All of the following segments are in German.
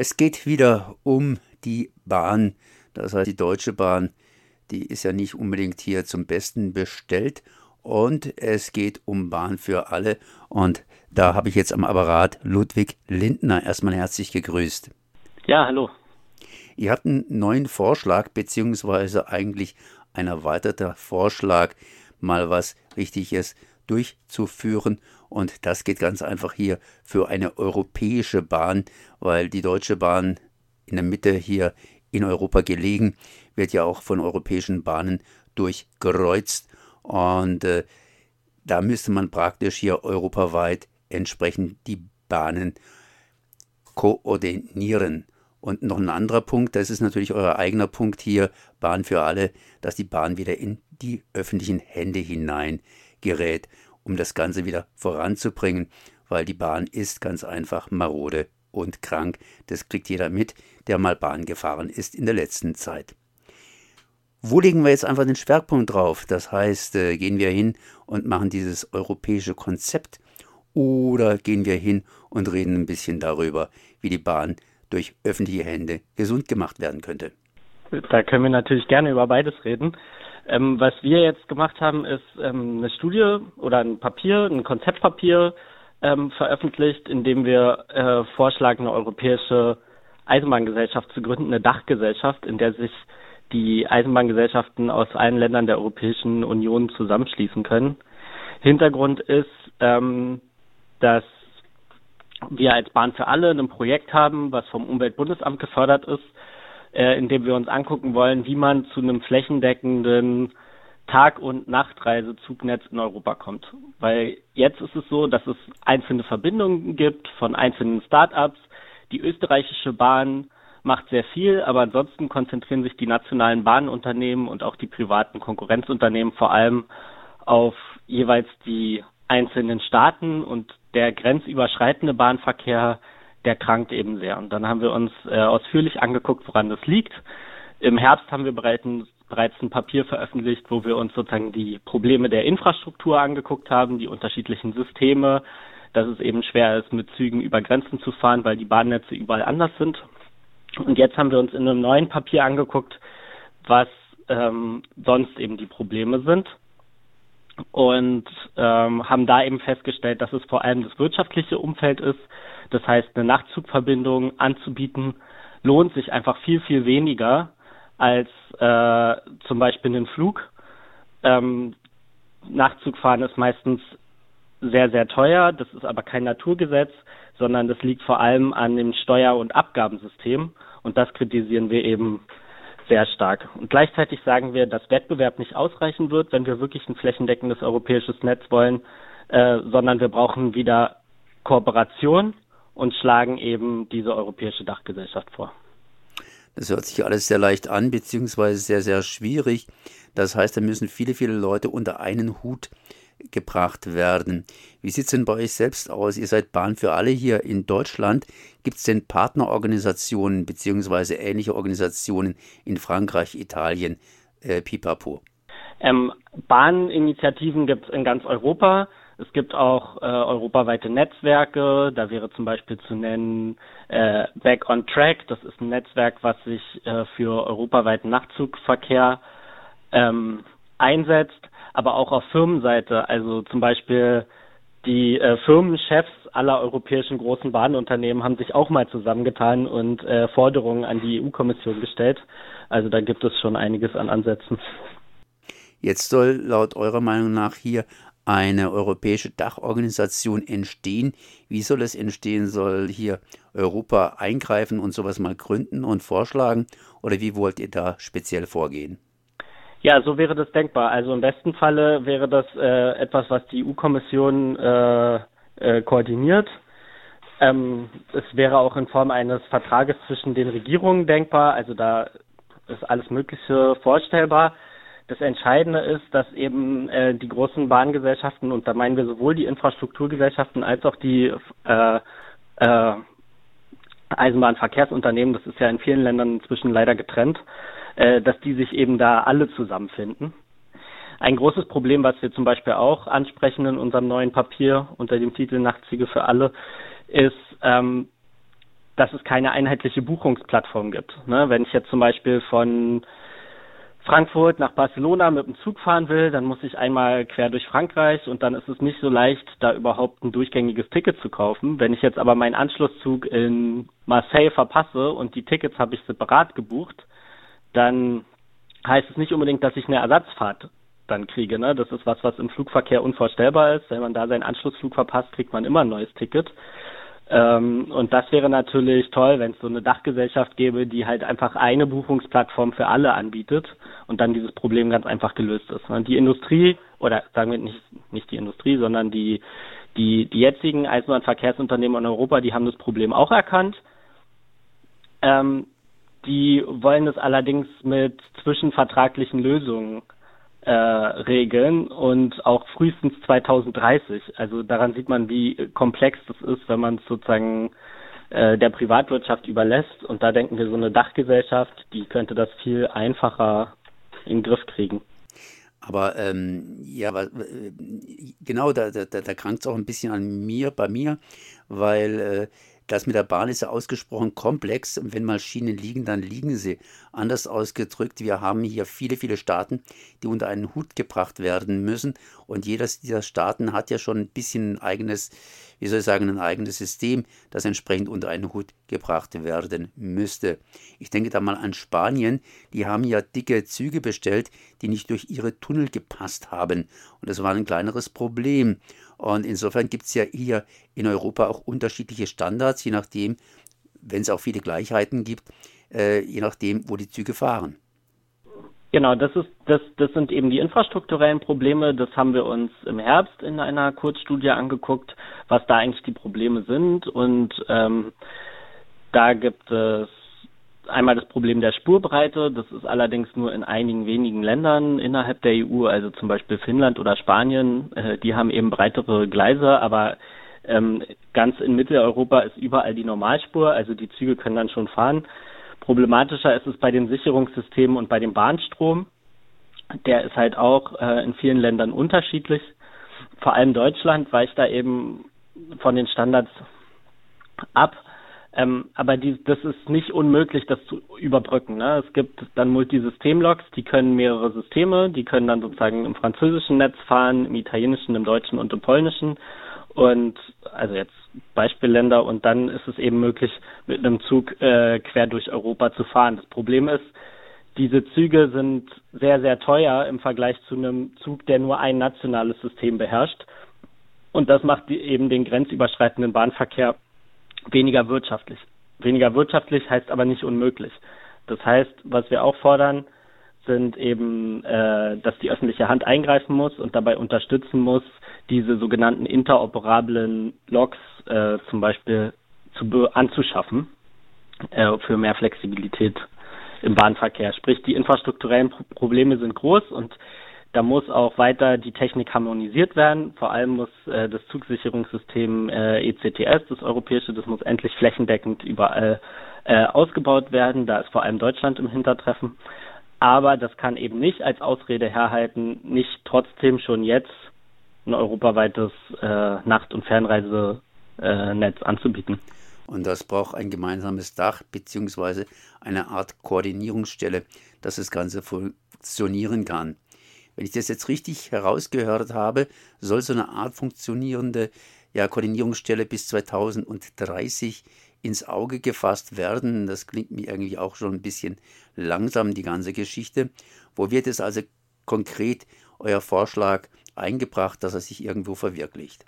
Es geht wieder um die Bahn, das heißt die Deutsche Bahn, die ist ja nicht unbedingt hier zum Besten bestellt und es geht um Bahn für alle und da habe ich jetzt am Apparat Ludwig Lindner. Erstmal herzlich gegrüßt. Ja, hallo. Ihr habt einen neuen Vorschlag, beziehungsweise eigentlich ein erweiterter Vorschlag, mal was Richtiges durchzuführen. Und das geht ganz einfach hier für eine europäische Bahn, weil die Deutsche Bahn in der Mitte hier in Europa gelegen, wird ja auch von europäischen Bahnen durchgekreuzt. Und äh, da müsste man praktisch hier europaweit entsprechend die Bahnen koordinieren. Und noch ein anderer Punkt, das ist natürlich euer eigener Punkt hier, Bahn für alle, dass die Bahn wieder in die öffentlichen Hände hinein gerät, um das Ganze wieder voranzubringen, weil die Bahn ist ganz einfach marode und krank. Das kriegt jeder mit, der mal Bahn gefahren ist in der letzten Zeit. Wo legen wir jetzt einfach den Schwerpunkt drauf? Das heißt, äh, gehen wir hin und machen dieses europäische Konzept oder gehen wir hin und reden ein bisschen darüber, wie die Bahn durch öffentliche Hände gesund gemacht werden könnte? Da können wir natürlich gerne über beides reden. Ähm, was wir jetzt gemacht haben, ist ähm, eine Studie oder ein Papier, ein Konzeptpapier ähm, veröffentlicht, in dem wir äh, vorschlagen, eine europäische Eisenbahngesellschaft zu gründen, eine Dachgesellschaft, in der sich die Eisenbahngesellschaften aus allen Ländern der Europäischen Union zusammenschließen können. Hintergrund ist, ähm, dass wir als Bahn für alle ein Projekt haben, was vom Umweltbundesamt gefördert ist, äh, in dem wir uns angucken wollen, wie man zu einem flächendeckenden Tag- und Nachtreisezugnetz in Europa kommt. Weil jetzt ist es so, dass es einzelne Verbindungen gibt von einzelnen Start-ups. Die österreichische Bahn macht sehr viel, aber ansonsten konzentrieren sich die nationalen Bahnunternehmen und auch die privaten Konkurrenzunternehmen vor allem auf jeweils die einzelnen Staaten und der grenzüberschreitende Bahnverkehr, der krankt eben sehr. Und dann haben wir uns äh, ausführlich angeguckt, woran das liegt. Im Herbst haben wir bereits ein, bereits ein Papier veröffentlicht, wo wir uns sozusagen die Probleme der Infrastruktur angeguckt haben, die unterschiedlichen Systeme, dass es eben schwer ist, mit Zügen über Grenzen zu fahren, weil die Bahnnetze überall anders sind. Und jetzt haben wir uns in einem neuen Papier angeguckt, was ähm, sonst eben die Probleme sind und ähm, haben da eben festgestellt, dass es vor allem das wirtschaftliche Umfeld ist. Das heißt, eine Nachtzugverbindung anzubieten, lohnt sich einfach viel, viel weniger als äh, zum Beispiel einen Flug. Ähm, Nachtzugfahren ist meistens sehr, sehr teuer. Das ist aber kein Naturgesetz, sondern das liegt vor allem an dem Steuer- und Abgabensystem. Und das kritisieren wir eben sehr stark. Und gleichzeitig sagen wir, dass Wettbewerb nicht ausreichen wird, wenn wir wirklich ein flächendeckendes europäisches Netz wollen, äh, sondern wir brauchen wieder Kooperation und schlagen eben diese europäische Dachgesellschaft vor. Das hört sich alles sehr leicht an, beziehungsweise sehr, sehr schwierig. Das heißt, da müssen viele, viele Leute unter einen Hut gebracht werden. Wie sieht es denn bei euch selbst aus? Ihr seid Bahn für alle hier in Deutschland. Gibt es denn Partnerorganisationen beziehungsweise ähnliche Organisationen in Frankreich, Italien, äh, Pipapo? Ähm, Bahninitiativen gibt es in ganz Europa. Es gibt auch äh, europaweite Netzwerke. Da wäre zum Beispiel zu nennen äh, Back on Track. Das ist ein Netzwerk, was sich äh, für europaweiten Nachtzugverkehr ähm, einsetzt aber auch auf Firmenseite. Also zum Beispiel die äh, Firmenchefs aller europäischen großen Bahnunternehmen haben sich auch mal zusammengetan und äh, Forderungen an die EU-Kommission gestellt. Also da gibt es schon einiges an Ansätzen. Jetzt soll laut eurer Meinung nach hier eine europäische Dachorganisation entstehen. Wie soll es entstehen? Soll hier Europa eingreifen und sowas mal gründen und vorschlagen? Oder wie wollt ihr da speziell vorgehen? Ja, so wäre das denkbar. Also im besten Falle wäre das äh, etwas, was die EU-Kommission äh, äh, koordiniert. Ähm, es wäre auch in Form eines Vertrages zwischen den Regierungen denkbar. Also da ist alles Mögliche vorstellbar. Das Entscheidende ist, dass eben äh, die großen Bahngesellschaften, und da meinen wir sowohl die Infrastrukturgesellschaften als auch die äh, äh, Eisenbahnverkehrsunternehmen, das ist ja in vielen Ländern inzwischen leider getrennt, äh, dass die sich eben da alle zusammenfinden. Ein großes Problem, was wir zum Beispiel auch ansprechen in unserem neuen Papier unter dem Titel Nachtzüge für alle, ist, ähm, dass es keine einheitliche Buchungsplattform gibt. Ne? Wenn ich jetzt zum Beispiel von Frankfurt nach Barcelona mit dem Zug fahren will, dann muss ich einmal quer durch Frankreich und dann ist es nicht so leicht, da überhaupt ein durchgängiges Ticket zu kaufen. Wenn ich jetzt aber meinen Anschlusszug in Marseille verpasse und die Tickets habe ich separat gebucht, dann heißt es nicht unbedingt, dass ich eine Ersatzfahrt dann kriege. Ne? Das ist was, was im Flugverkehr unvorstellbar ist. Wenn man da seinen Anschlussflug verpasst, kriegt man immer ein neues Ticket. Ähm, und das wäre natürlich toll, wenn es so eine Dachgesellschaft gäbe, die halt einfach eine Buchungsplattform für alle anbietet und dann dieses Problem ganz einfach gelöst ist. Die Industrie, oder sagen wir nicht, nicht die Industrie, sondern die, die, die jetzigen Eisenbahnverkehrsunternehmen in Europa, die haben das Problem auch erkannt. Ähm, die wollen es allerdings mit zwischenvertraglichen Lösungen äh, regeln und auch frühestens 2030. Also daran sieht man, wie komplex das ist, wenn man es sozusagen äh, der Privatwirtschaft überlässt. Und da denken wir, so eine Dachgesellschaft, die könnte das viel einfacher in den Griff kriegen. Aber ähm, ja, äh, genau, da, da, da krankt es auch ein bisschen an mir, bei mir, weil äh, das mit der Bahn ist ja ausgesprochen komplex und wenn mal Schienen liegen, dann liegen sie. Anders ausgedrückt, wir haben hier viele, viele Staaten, die unter einen Hut gebracht werden müssen und jeder dieser Staaten hat ja schon ein bisschen ein eigenes, wie soll ich sagen, ein eigenes System, das entsprechend unter einen Hut gebracht werden müsste. Ich denke da mal an Spanien, die haben ja dicke Züge bestellt, die nicht durch ihre Tunnel gepasst haben und das war ein kleineres Problem. Und insofern gibt es ja hier in Europa auch unterschiedliche Standards, je nachdem, wenn es auch viele Gleichheiten gibt, äh, je nachdem, wo die Züge fahren. Genau, das ist das das sind eben die infrastrukturellen Probleme. Das haben wir uns im Herbst in einer Kurzstudie angeguckt, was da eigentlich die Probleme sind. Und ähm, da gibt es einmal das Problem der Spurbreite. Das ist allerdings nur in einigen wenigen Ländern innerhalb der EU, also zum Beispiel Finnland oder Spanien. Äh, die haben eben breitere Gleise, aber ähm, ganz in Mitteleuropa ist überall die Normalspur, also die Züge können dann schon fahren. Problematischer ist es bei den Sicherungssystemen und bei dem Bahnstrom. Der ist halt auch äh, in vielen Ländern unterschiedlich. Vor allem Deutschland weicht da eben von den Standards ab. Ähm, aber die, das ist nicht unmöglich, das zu überbrücken. Ne? Es gibt dann Multisystemloks, die können mehrere Systeme, die können dann sozusagen im französischen Netz fahren, im italienischen, im deutschen und im polnischen. Und also jetzt Beispielländer und dann ist es eben möglich, mit einem Zug äh, quer durch Europa zu fahren. Das Problem ist, diese Züge sind sehr, sehr teuer im Vergleich zu einem Zug, der nur ein nationales System beherrscht. Und das macht eben den grenzüberschreitenden Bahnverkehr weniger wirtschaftlich. Weniger wirtschaftlich heißt aber nicht unmöglich. Das heißt, was wir auch fordern, sind eben, äh, dass die öffentliche Hand eingreifen muss und dabei unterstützen muss, diese sogenannten interoperablen Logs äh, zum Beispiel zu anzuschaffen äh, für mehr Flexibilität im Bahnverkehr. Sprich, die infrastrukturellen Probleme sind groß und da muss auch weiter die Technik harmonisiert werden. Vor allem muss äh, das Zugsicherungssystem äh, ECTS, das europäische, das muss endlich flächendeckend überall äh, ausgebaut werden. Da ist vor allem Deutschland im Hintertreffen. Aber das kann eben nicht als Ausrede herhalten, nicht trotzdem schon jetzt ein europaweites äh, Nacht- und Fernreisenetz äh, anzubieten. Und das braucht ein gemeinsames Dach beziehungsweise eine Art Koordinierungsstelle, dass das Ganze funktionieren kann. Wenn ich das jetzt richtig herausgehört habe, soll so eine Art funktionierende ja, Koordinierungsstelle bis 2030 ins Auge gefasst werden. Das klingt mir irgendwie auch schon ein bisschen langsam, die ganze Geschichte. Wo wird es also konkret euer Vorschlag eingebracht, dass er sich irgendwo verwirklicht?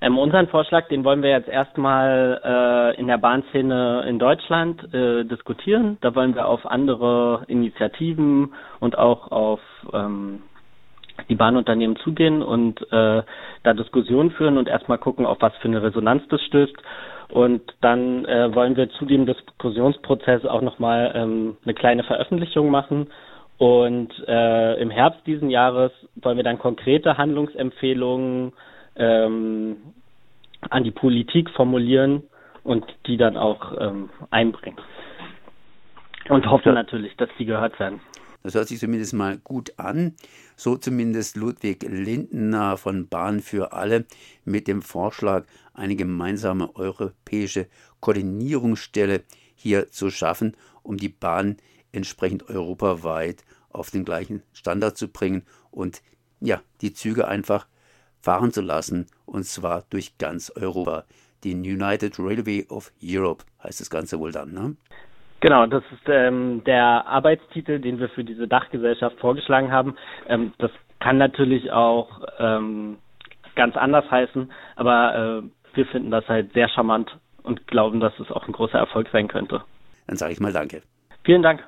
Ähm, unseren Vorschlag, den wollen wir jetzt erstmal äh, in der Bahnszene in Deutschland äh, diskutieren. Da wollen wir auf andere Initiativen und auch auf ähm, die Bahnunternehmen zugehen und äh, da Diskussionen führen und erstmal gucken, auf was für eine Resonanz das stößt. Und dann äh, wollen wir zu dem Diskussionsprozess auch nochmal ähm, eine kleine Veröffentlichung machen. Und äh, im Herbst diesen Jahres wollen wir dann konkrete Handlungsempfehlungen ähm, an die Politik formulieren und die dann auch ähm, einbringen. Und hoffen natürlich, dass die gehört werden. Das hört sich zumindest mal gut an. So zumindest Ludwig Lindner von Bahn für alle mit dem Vorschlag, eine gemeinsame europäische Koordinierungsstelle hier zu schaffen, um die Bahn entsprechend europaweit auf den gleichen Standard zu bringen und ja, die Züge einfach fahren zu lassen und zwar durch ganz Europa. Die United Railway of Europe heißt das Ganze wohl dann, ne? Genau, das ist ähm, der Arbeitstitel, den wir für diese Dachgesellschaft vorgeschlagen haben. Ähm, das kann natürlich auch ähm, ganz anders heißen, aber äh, wir finden das halt sehr charmant und glauben, dass es auch ein großer Erfolg sein könnte. Dann sage ich mal Danke. Vielen Dank.